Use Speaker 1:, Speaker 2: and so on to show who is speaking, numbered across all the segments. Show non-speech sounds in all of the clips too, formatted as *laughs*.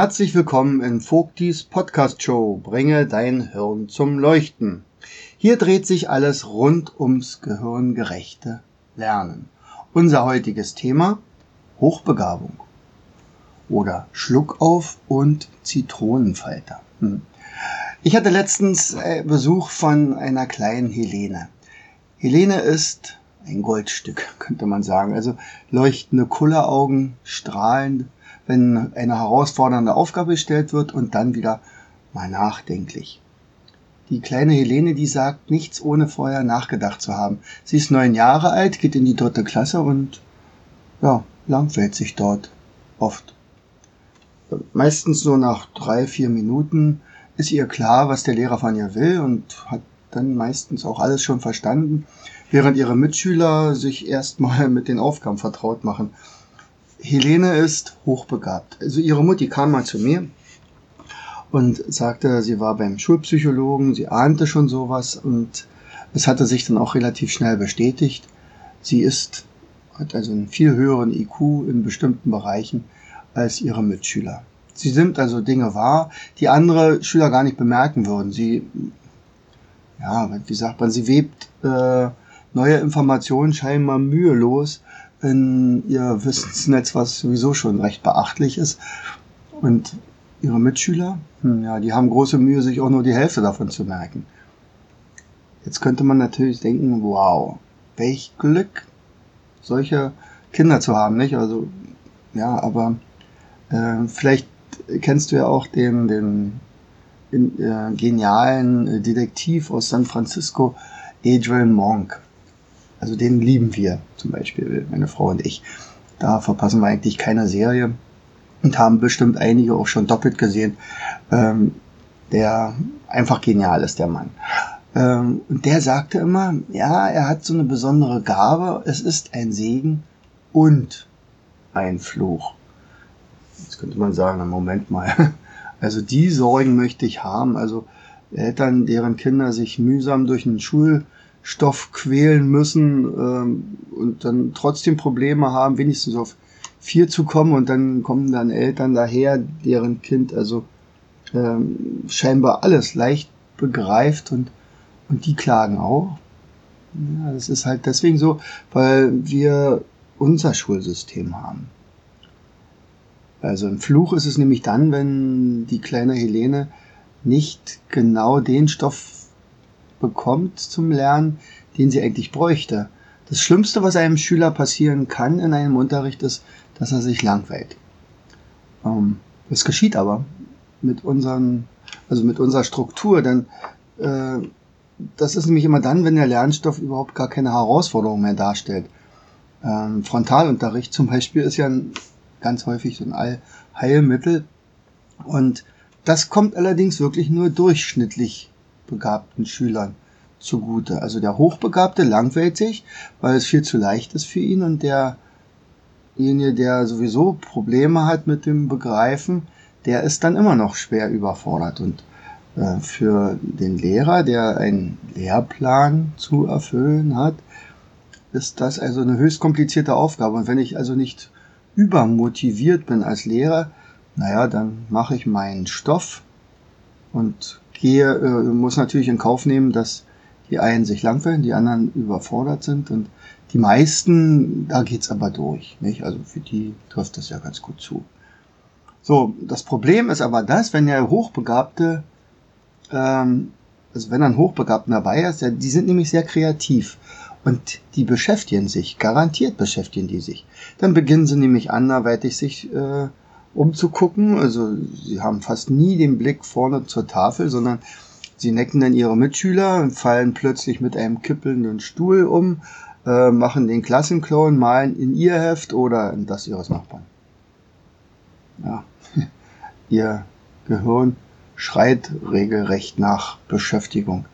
Speaker 1: Herzlich willkommen in Vogtis Podcast Show. Bringe dein Hirn zum Leuchten. Hier dreht sich alles rund ums gehirngerechte Lernen. Unser heutiges Thema Hochbegabung oder Schluckauf und Zitronenfalter. Hm. Ich hatte letztens äh, Besuch von einer kleinen Helene. Helene ist ein Goldstück, *laughs* könnte man sagen. Also leuchtende Kulleraugen, strahlend wenn eine herausfordernde Aufgabe gestellt wird und dann wieder mal nachdenklich. Die kleine Helene, die sagt nichts, ohne vorher nachgedacht zu haben. Sie ist neun Jahre alt, geht in die dritte Klasse und ja, langweilt sich dort oft. Meistens so nach drei, vier Minuten ist ihr klar, was der Lehrer von ihr will und hat dann meistens auch alles schon verstanden, während ihre Mitschüler sich erstmal mit den Aufgaben vertraut machen. Helene ist hochbegabt. Also ihre Mutti kam mal zu mir und sagte, sie war beim Schulpsychologen, sie ahnte schon sowas und es hatte sich dann auch relativ schnell bestätigt. Sie ist, hat also einen viel höheren IQ in bestimmten Bereichen als ihre Mitschüler. Sie nimmt also Dinge wahr, die andere Schüler gar nicht bemerken würden. Sie, ja, wie sagt man, sie webt äh, neue Informationen scheinbar mühelos in ihr Wissensnetz, was sowieso schon recht beachtlich ist. Und ihre Mitschüler, hm, ja, die haben große Mühe, sich auch nur die Hälfte davon zu merken. Jetzt könnte man natürlich denken, wow, welch Glück, solche Kinder zu haben, nicht? Also, ja, aber äh, vielleicht kennst du ja auch den, den in, äh, genialen Detektiv aus San Francisco, Adrian Monk. Also den lieben wir zum Beispiel, meine Frau und ich. Da verpassen wir eigentlich keine Serie und haben bestimmt einige auch schon doppelt gesehen. Ähm, der einfach genial ist, der Mann. Ähm, und der sagte immer, ja, er hat so eine besondere Gabe, es ist ein Segen und ein Fluch. Jetzt könnte man sagen, Moment mal. *laughs* Also die Sorgen möchte ich haben. Also Eltern, deren Kinder sich mühsam durch einen Schul Stoff quälen müssen ähm, und dann trotzdem Probleme haben, wenigstens auf vier zu kommen und dann kommen dann Eltern daher, deren Kind also ähm, scheinbar alles leicht begreift und, und die klagen auch. Ja, das ist halt deswegen so, weil wir unser Schulsystem haben. Also ein Fluch ist es nämlich dann, wenn die kleine Helene nicht genau den Stoff bekommt zum Lernen, den sie eigentlich bräuchte. Das Schlimmste, was einem Schüler passieren kann in einem Unterricht, ist, dass er sich langweilt. Ähm, das geschieht aber mit unseren, also mit unserer Struktur, denn äh, das ist nämlich immer dann, wenn der Lernstoff überhaupt gar keine Herausforderung mehr darstellt. Ähm, Frontalunterricht zum Beispiel ist ja ein, ganz häufig so ein Allheilmittel und das kommt allerdings wirklich nur durchschnittlich begabten Schülern zugute. Also der Hochbegabte langweilt sich, weil es viel zu leicht ist für ihn und derjenige, der sowieso Probleme hat mit dem Begreifen, der ist dann immer noch schwer überfordert. Und äh, für den Lehrer, der einen Lehrplan zu erfüllen hat, ist das also eine höchst komplizierte Aufgabe. Und wenn ich also nicht übermotiviert bin als Lehrer, naja, dann mache ich meinen Stoff und gehe, äh, muss natürlich in Kauf nehmen, dass die einen sich langweilen, die anderen überfordert sind und die meisten, da geht's aber durch. Nicht? Also für die trifft das ja ganz gut zu. So, das Problem ist aber das, wenn der Hochbegabte, ähm, also wenn ein Hochbegabter dabei ist, der, die sind nämlich sehr kreativ und die beschäftigen sich, garantiert beschäftigen die sich. Dann beginnen sie nämlich anderweitig sich äh, umzugucken. Also sie haben fast nie den Blick vorne zur Tafel, sondern sie necken dann ihre Mitschüler und fallen plötzlich mit einem kippelnden Stuhl um. äh, machen den Klassenclown, malen in ihr Heft oder in das ihres Nachbarn. Ja, *laughs* ihr Gehirn schreit regelrecht nach Beschäftigung.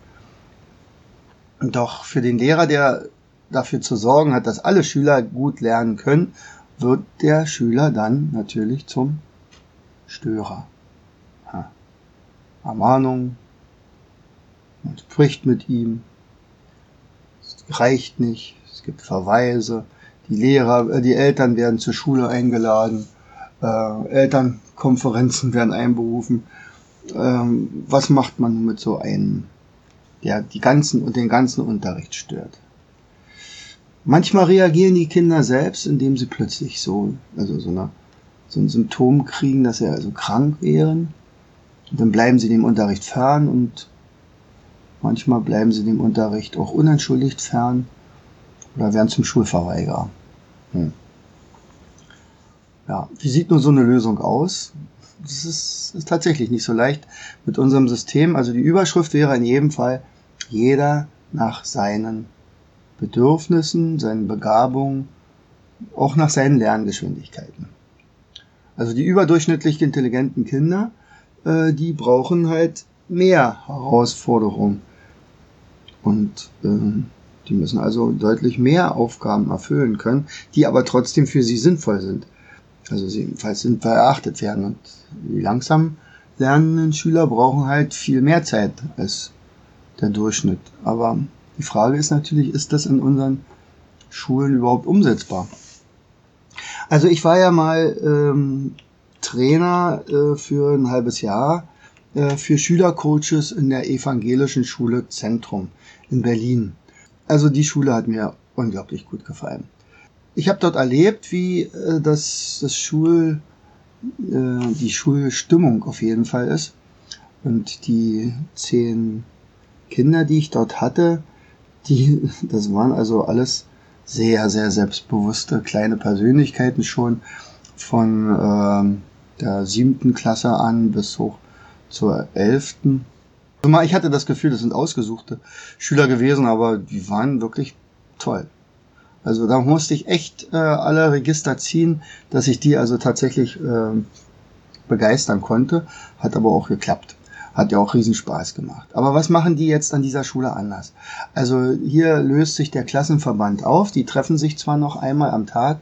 Speaker 1: Doch für den Lehrer, der dafür zu sorgen hat, dass alle Schüler gut lernen können, wird der Schüler dann natürlich zum Störer. Ha. Ermahnung, man spricht mit ihm, es reicht nicht, es gibt Verweise, die Lehrer, äh, die Eltern werden zur Schule eingeladen, äh, Elternkonferenzen werden einberufen. Ähm, was macht man mit so einem, der die ganzen und den ganzen Unterricht stört? Manchmal reagieren die Kinder selbst, indem sie plötzlich so, also so, eine, so ein Symptom kriegen, dass sie also krank wären. Und dann bleiben sie dem Unterricht fern und manchmal bleiben sie dem Unterricht auch unentschuldigt fern oder werden zum Schulverweigerer. Hm. Ja, wie sieht nun so eine Lösung aus? Das ist, ist tatsächlich nicht so leicht mit unserem System. Also die Überschrift wäre in jedem Fall jeder nach seinen Bedürfnissen, seinen Begabungen, auch nach seinen Lerngeschwindigkeiten. Also die überdurchschnittlich intelligenten Kinder, äh, die brauchen halt mehr Herausforderungen. Und äh, die müssen also deutlich mehr Aufgaben erfüllen können, die aber trotzdem für sie sinnvoll sind. Also sie jedenfalls sinnvoll erachtet werden. Und die langsam lernenden Schüler brauchen halt viel mehr Zeit als der Durchschnitt. Aber die Frage ist natürlich, ist das in unseren Schulen überhaupt umsetzbar? Also ich war ja mal ähm, Trainer äh, für ein halbes Jahr äh, für Schülercoaches in der evangelischen Schule Zentrum in Berlin. Also die Schule hat mir unglaublich gut gefallen. Ich habe dort erlebt, wie äh, das, das Schul, äh, die Schulstimmung auf jeden Fall ist. Und die zehn Kinder, die ich dort hatte, die, das waren also alles sehr, sehr selbstbewusste kleine Persönlichkeiten schon von äh, der siebten Klasse an bis hoch zur elften. Also ich hatte das Gefühl, das sind ausgesuchte Schüler gewesen, aber die waren wirklich toll. Also da musste ich echt äh, alle Register ziehen, dass ich die also tatsächlich äh, begeistern konnte. Hat aber auch geklappt. Hat ja auch Riesenspaß gemacht. Aber was machen die jetzt an dieser Schule anders? Also hier löst sich der Klassenverband auf. Die treffen sich zwar noch einmal am Tag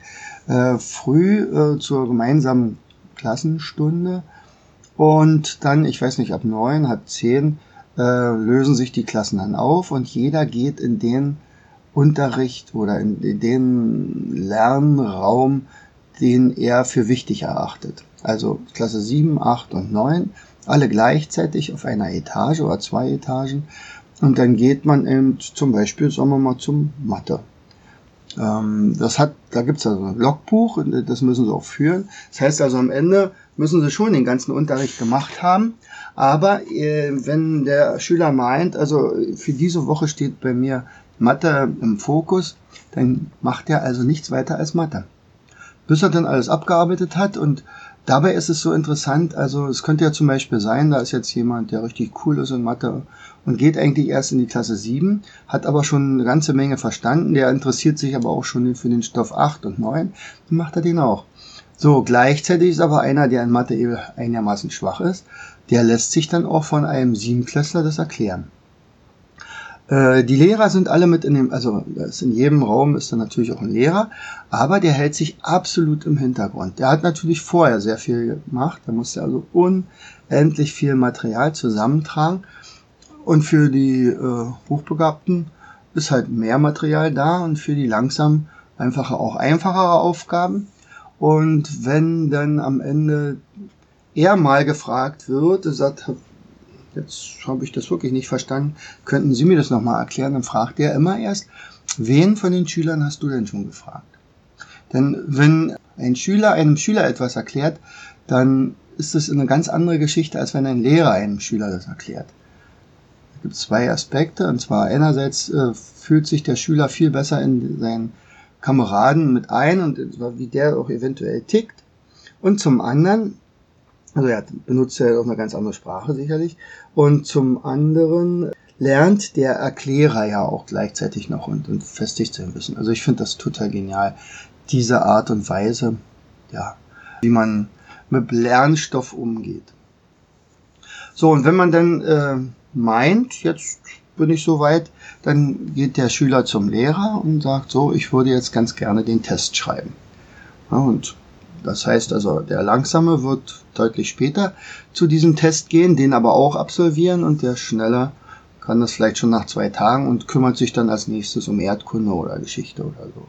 Speaker 1: äh, früh äh, zur gemeinsamen Klassenstunde und dann, ich weiß nicht, ab neun, halb zehn äh, lösen sich die Klassen dann auf und jeder geht in den Unterricht oder in, in den Lernraum, den er für wichtig erachtet. Also Klasse 7, 8 und 9 alle gleichzeitig auf einer Etage oder zwei Etagen. Und dann geht man eben zum Beispiel, sagen wir mal, zum Mathe. Ähm, das hat, da gibt's also ein Logbuch, das müssen sie auch führen. Das heißt also am Ende müssen sie schon den ganzen Unterricht gemacht haben. Aber äh, wenn der Schüler meint, also für diese Woche steht bei mir Mathe im Fokus, dann macht er also nichts weiter als Mathe. Bis er dann alles abgearbeitet hat und Dabei ist es so interessant, also es könnte ja zum Beispiel sein, da ist jetzt jemand, der richtig cool ist in Mathe und geht eigentlich erst in die Klasse 7, hat aber schon eine ganze Menge verstanden, der interessiert sich aber auch schon für den Stoff 8 und 9, dann macht er den auch. So, gleichzeitig ist aber einer, der in Mathe einigermaßen schwach ist, der lässt sich dann auch von einem Siebenklässler das erklären. Äh, die Lehrer sind alle mit in dem, also in jedem Raum ist dann natürlich auch ein Lehrer, aber der hält sich absolut im Hintergrund. Der hat natürlich vorher sehr viel gemacht, da musste also unendlich viel Material zusammentragen und für die äh, Hochbegabten ist halt mehr Material da und für die langsam einfache auch einfachere Aufgaben. Und wenn dann am Ende er mal gefragt wird, sagt, jetzt habe ich das wirklich nicht verstanden, könnten Sie mir das nochmal erklären? Dann fragt er immer erst, wen von den Schülern hast du denn schon gefragt? Denn wenn ein Schüler einem Schüler etwas erklärt, dann ist es eine ganz andere Geschichte, als wenn ein Lehrer einem Schüler das erklärt. Es gibt zwei Aspekte, und zwar einerseits äh, fühlt sich der Schüler viel besser in seinen Kameraden mit ein und wie der auch eventuell tickt. Und zum anderen also er benutzt ja auch eine ganz andere Sprache sicherlich. Und zum anderen lernt der Erklärer ja auch gleichzeitig noch und, und festigt sein Wissen. Also ich finde das total genial, diese Art und Weise, ja, wie man mit Lernstoff umgeht. So, und wenn man dann äh, meint, jetzt bin ich soweit, dann geht der Schüler zum Lehrer und sagt so, ich würde jetzt ganz gerne den Test schreiben. Ja, und das heißt also, der Langsame wird deutlich später zu diesem Test gehen, den aber auch absolvieren und der Schnelle kann das vielleicht schon nach zwei Tagen und kümmert sich dann als nächstes um Erdkunde oder Geschichte oder so.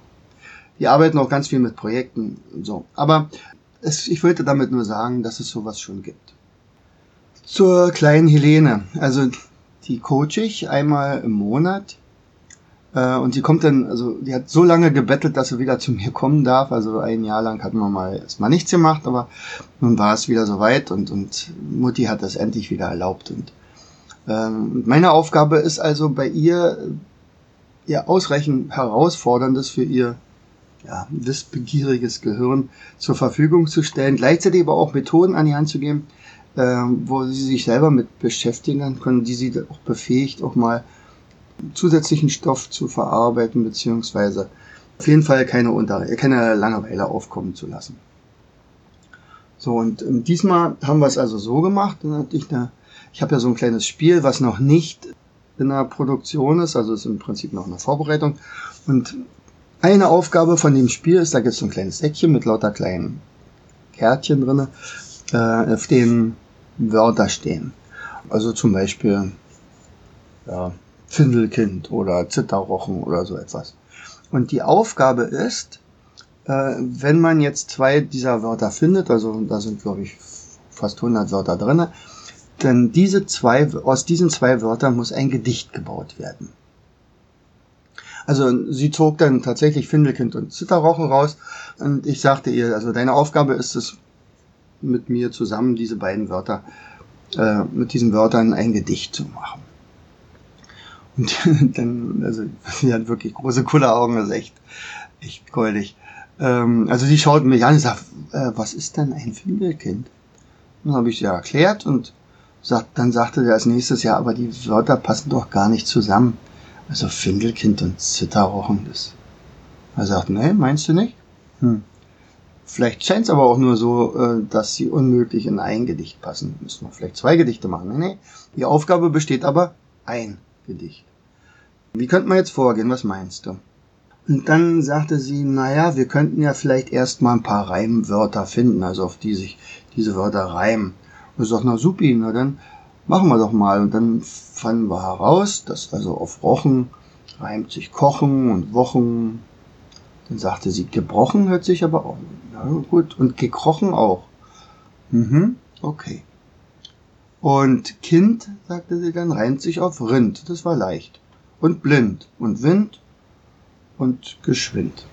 Speaker 1: Die arbeiten auch ganz viel mit Projekten und so. Aber es, ich wollte damit nur sagen, dass es sowas schon gibt. Zur kleinen Helene. Also die coach ich einmal im Monat. Äh, und sie kommt dann, also die hat so lange gebettelt, dass sie wieder zu mir kommen darf. Also ein Jahr lang hatten wir mal erstmal nichts gemacht, aber nun war es wieder soweit und, und Mutti hat das endlich wieder erlaubt. Und ähm, meine Aufgabe ist also bei ihr, ihr ausreichend herausforderndes für ihr ja, wissbegieriges Gehirn zur Verfügung zu stellen, gleichzeitig aber auch Methoden an die Hand zu geben, ähm, wo sie sich selber mit beschäftigen können, die sie auch befähigt, auch mal zusätzlichen Stoff zu verarbeiten, beziehungsweise auf jeden Fall keine, Unter keine Langeweile aufkommen zu lassen. So, und ähm, diesmal haben wir es also so gemacht, dann hatte ich eine, ich habe ja so ein kleines Spiel, was noch nicht in der Produktion ist, also ist im Prinzip noch eine Vorbereitung. Und eine Aufgabe von dem Spiel ist, da gibt es so ein kleines Säckchen mit lauter kleinen Kärtchen drinne, äh, auf denen Wörter stehen. Also zum Beispiel ja, Findelkind oder Zitterrochen oder so etwas. Und die Aufgabe ist, äh, wenn man jetzt zwei dieser Wörter findet, also da sind glaube ich fast 100 Wörter drinne, denn diese zwei, aus diesen zwei Wörtern muss ein Gedicht gebaut werden. Also sie zog dann tatsächlich Findelkind und Zitterrochen raus und ich sagte ihr, also deine Aufgabe ist es, mit mir zusammen diese beiden Wörter, äh, mit diesen Wörtern ein Gedicht zu machen. Und *laughs* dann, also sie hat wirklich große Kulleraugen, das ist echt, echt goldig. Ähm, also sie schaut mich an und sagt, äh, was ist denn ein Findelkind? Dann habe ich sie erklärt und sagt, dann sagte sie als nächstes, ja, aber die Wörter passen doch gar nicht zusammen. Also Findelkind und Zitterrochen, das. Er sagt, nee, meinst du nicht? Hm. Vielleicht scheint es aber auch nur so, äh, dass sie unmöglich in ein Gedicht passen. Müssen wir vielleicht zwei Gedichte machen. Nee, nee. Die Aufgabe besteht aber ein Gedicht. Wie könnte man jetzt vorgehen? Was meinst du? Und dann sagte sie, naja, wir könnten ja vielleicht erstmal ein paar Reimwörter finden, also auf die sich diese Wörter reimen. Und ich sag, na supi, na dann machen wir doch mal. Und dann fanden wir heraus, dass also auf Rochen reimt sich Kochen und Wochen. Dann sagte sie, gebrochen hört sich aber auch. Na gut, und gekrochen auch. Mhm, okay. Und Kind, sagte sie dann, reimt sich auf Rind. Das war leicht. Und blind. Und Wind. Und geschwind.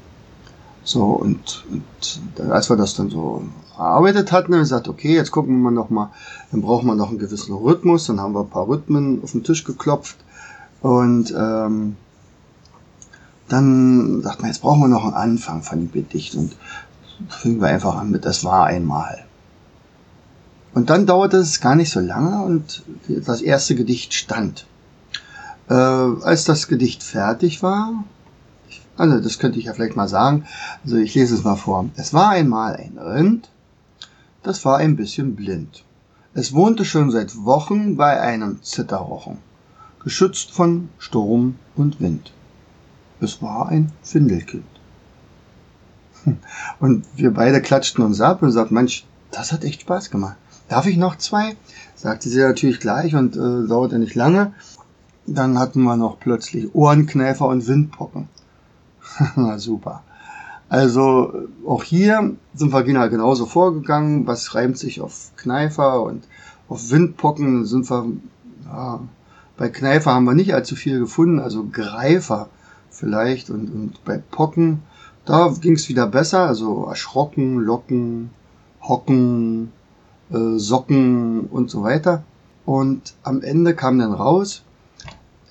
Speaker 1: So, und, und als wir das dann so erarbeitet hatten, haben wir gesagt, okay, jetzt gucken wir noch mal, dann brauchen wir noch einen gewissen Rhythmus. Dann haben wir ein paar Rhythmen auf den Tisch geklopft. Und ähm, dann sagt man, jetzt brauchen wir noch einen Anfang von dem Gedicht. Und fingen wir einfach an mit, das war einmal. Und dann dauerte es gar nicht so lange und das erste Gedicht stand. Äh, als das Gedicht fertig war, also das könnte ich ja vielleicht mal sagen, also ich lese es mal vor. Es war einmal ein Rind, das war ein bisschen blind. Es wohnte schon seit Wochen bei einem Zitterrochen, geschützt von Sturm und Wind. Es war ein Findelkind. *laughs* Und wir beide klatschten uns ab und sagten, Mensch, das hat echt Spaß gemacht. Darf ich noch zwei? Sagte sie natürlich gleich und äh, dauerte nicht lange. Dann hatten wir noch plötzlich Ohrenknäfer und Windpocken. *laughs* Na super. Also auch hier sind wir genauso vorgegangen. Was reimt sich auf Kneifer und auf Windpocken sind wir, ja, bei Kneifer haben wir nicht allzu viel gefunden, also Greifer vielleicht und, und bei Pocken, da ging es wieder besser, also erschrocken, locken, hocken, äh, Socken und so weiter. Und am Ende kam dann raus,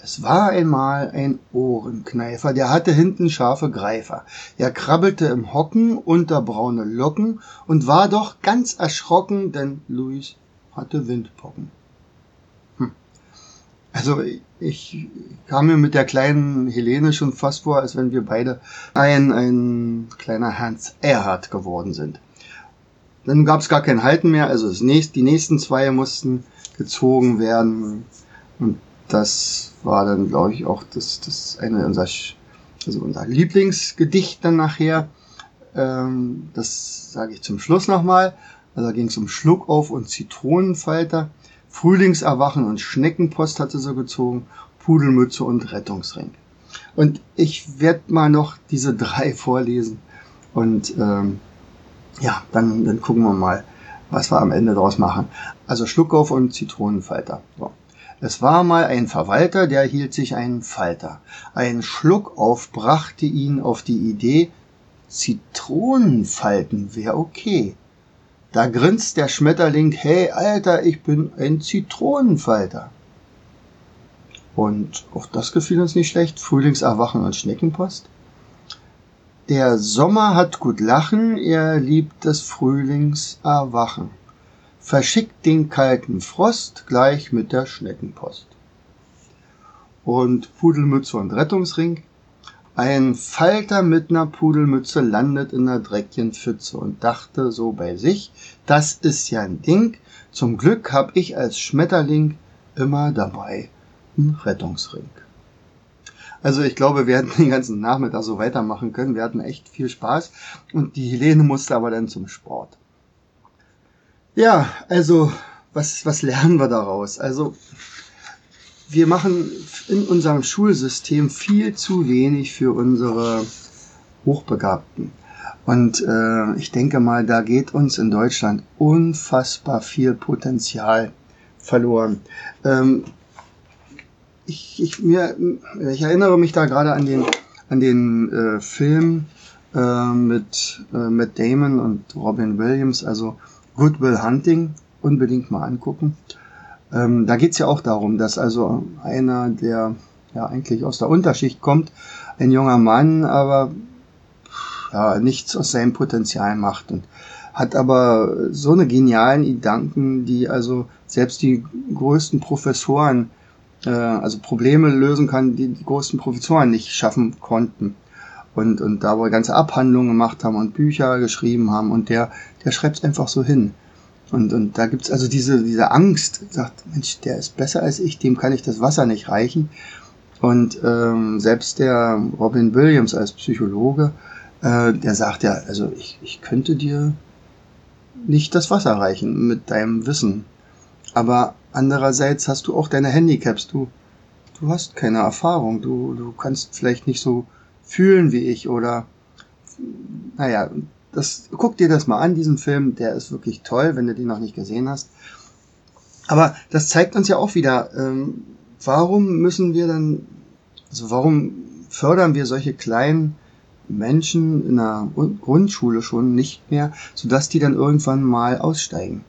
Speaker 1: es war einmal ein Ohrenkneifer, der hatte hinten scharfe Greifer. Er krabbelte im Hocken unter braune Locken und war doch ganz erschrocken, denn Luis hatte Windpocken. Hm. Also ich kam mir mit der kleinen Helene schon fast vor, als wenn wir beide ein, ein kleiner Hans Erhard geworden sind. Dann gab es gar kein Halten mehr, also das nächste, die nächsten zwei mussten gezogen werden. Und das war dann, glaube ich, auch das, das eine unserer, also unser Lieblingsgedicht dann nachher. Ähm, das sage ich zum Schluss nochmal. Also da ging es um Schluckauf und Zitronenfalter. Frühlingserwachen und Schneckenpost hatte sie gezogen, Pudelmütze und Rettungsring. Und ich werde mal noch diese drei *laughs* vorlesen und ähm, ja, dann, dann gucken wir mal, was wir am Ende daraus machen. Also Schluckauf und Zitronenfalter. So. Es war mal ein Verwalter, der hielt sich einen Falter. Ein Schluckauf brachte ihn auf die Idee, Zitronenfalten wär okay. Da grinst der Schmetterling, hey Alter, ich bin ein Zitronenfalter. Und auch das gefiel uns nicht schlecht. Frühlingserwachen und Schneckenpost. Der Sommer hat gut Lachen, er liebt das Frühlingserwachen. Verschickt den kalten Frost gleich mit der Schneckenpost. Und Pudelmütze und Rettungsring. Ein Falter mit ner Pudelmütze landet in ner Dreckchenpfütze und dachte so bei sich, das ist ja ein Ding, zum Glück hab ich als Schmetterling immer dabei n Rettungsring. Also ich glaube, wir hätten *laughs* den ganzen Nachmittag so weitermachen können. Wir hatten echt viel Spaß und die Helene musste aber dann zum Sport. Ja, also was, was lernen wir daraus? Also wir machen in unserem Schulsystem viel zu wenig für unsere Hochbegabten. Und äh, ich denke mal, da geht uns in Deutschland unfassbar viel Potenzial verloren. Ähm, ich, ich, mir, ich erinnere mich da gerade an den, an den äh, Film äh, mit äh, Matt Damon und Robin Williams, also Good Will Hunting, unbedingt mal angucken. Ähm, da geht's ja auch darum, dass also einer, der ja eigentlich aus der Unterschicht kommt, ein junger Mann, aber ja, nichts aus seinem Potenzial macht und hat aber so eine genialen Gedanken, die also selbst die größten Professoren, äh, also Probleme lösen kann, die die größten Professoren nicht schaffen konnten. Und, und da wo wir ganze Abhandlungen gemacht haben und Bücher geschrieben haben und der, der schreibt einfach so hin. Und, und da gibt's also diese, diese Angst, sagt, Mensch, der ist besser als ich, dem kann ich das Wasser nicht reichen. Und ähm, selbst der Robin Williams als Psychologe, äh, der sagt ja, also ich, ich könnte dir nicht das Wasser reichen mit deinem Wissen. Aber andererseits hast du auch deine Handicaps. Du, du hast keine Erfahrung. Du, du kannst vielleicht nicht so fühlen wie ich oder, naja, das, guck dir das mal an, diesen Film, der ist wirklich toll, wenn du den noch nicht gesehen hast. Aber das zeigt uns ja auch wieder, ähm, warum müssen wir dann, also warum fördern wir solche kleinen Menschen in der Grundschule schon nicht mehr, sodass die dann irgendwann mal aussteigen.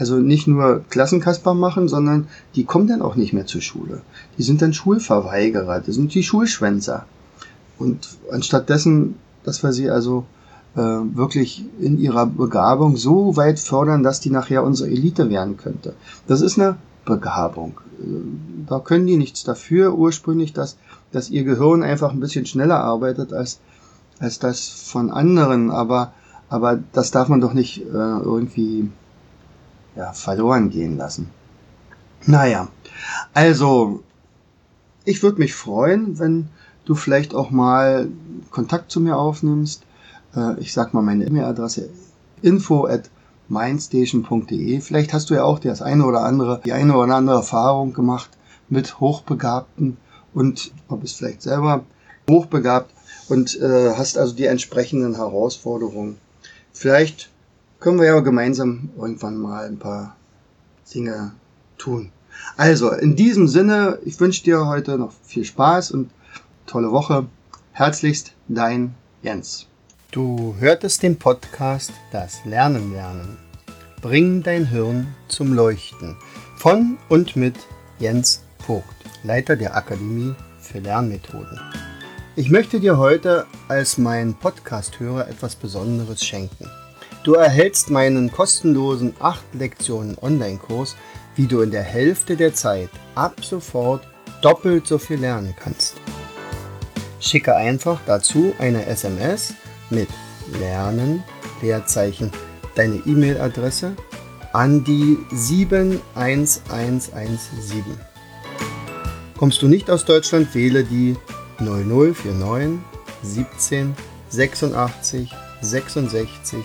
Speaker 1: Also nicht nur Klassenkasper machen, sondern die kommen dann auch nicht mehr zur Schule. Die sind dann Schulverweigerer, die sind die Schulschwänzer. Und anstatt dessen, dass wir sie also äh, wirklich in ihrer Begabung so weit fördern, dass die nachher unsere Elite werden könnte. Das ist eine Begabung. Äh, da können die nichts dafür ursprünglich, dass, dass ihr Gehirn einfach ein bisschen schneller arbeitet als, als das von anderen. Aber, aber das darf man doch nicht äh, irgendwie ja, verloren gehen lassen. Naja, also ich würde mich freuen, wenn du vielleicht auch mal Kontakt zu mir aufnimmst äh, ich sag mal meine E-Mail-Adresse info at mindstation.de. Vielleicht hast du ja auch das eine oder andere, die eine oder andere Erfahrung gemacht mit Hochbegabten und ob es vielleicht selber hochbegabt und äh, hast also die entsprechenden Herausforderungen. Vielleicht können wir ja gemeinsam irgendwann mal ein paar Dinge tun. Also, in diesem Sinne, ich wünsche dir heute noch viel Spaß und tolle Woche. Herzlichst dein Jens.
Speaker 2: Du hörtest den Podcast Das Lernen lernen. Bring dein Hirn zum Leuchten von und mit Jens Vogt, Leiter der Akademie für Lernmethoden. Ich möchte dir heute als mein Podcast-Hörer etwas Besonderes schenken. Du erhältst meinen kostenlosen 8 Lektionen Online-Kurs, wie du in der Hälfte der Zeit ab sofort doppelt so viel lernen kannst. Schicke einfach dazu eine SMS mit Lernen, Leerzeichen, deine E-Mail-Adresse an die 71117. Kommst du nicht aus Deutschland, wähle die 0049 17 86 66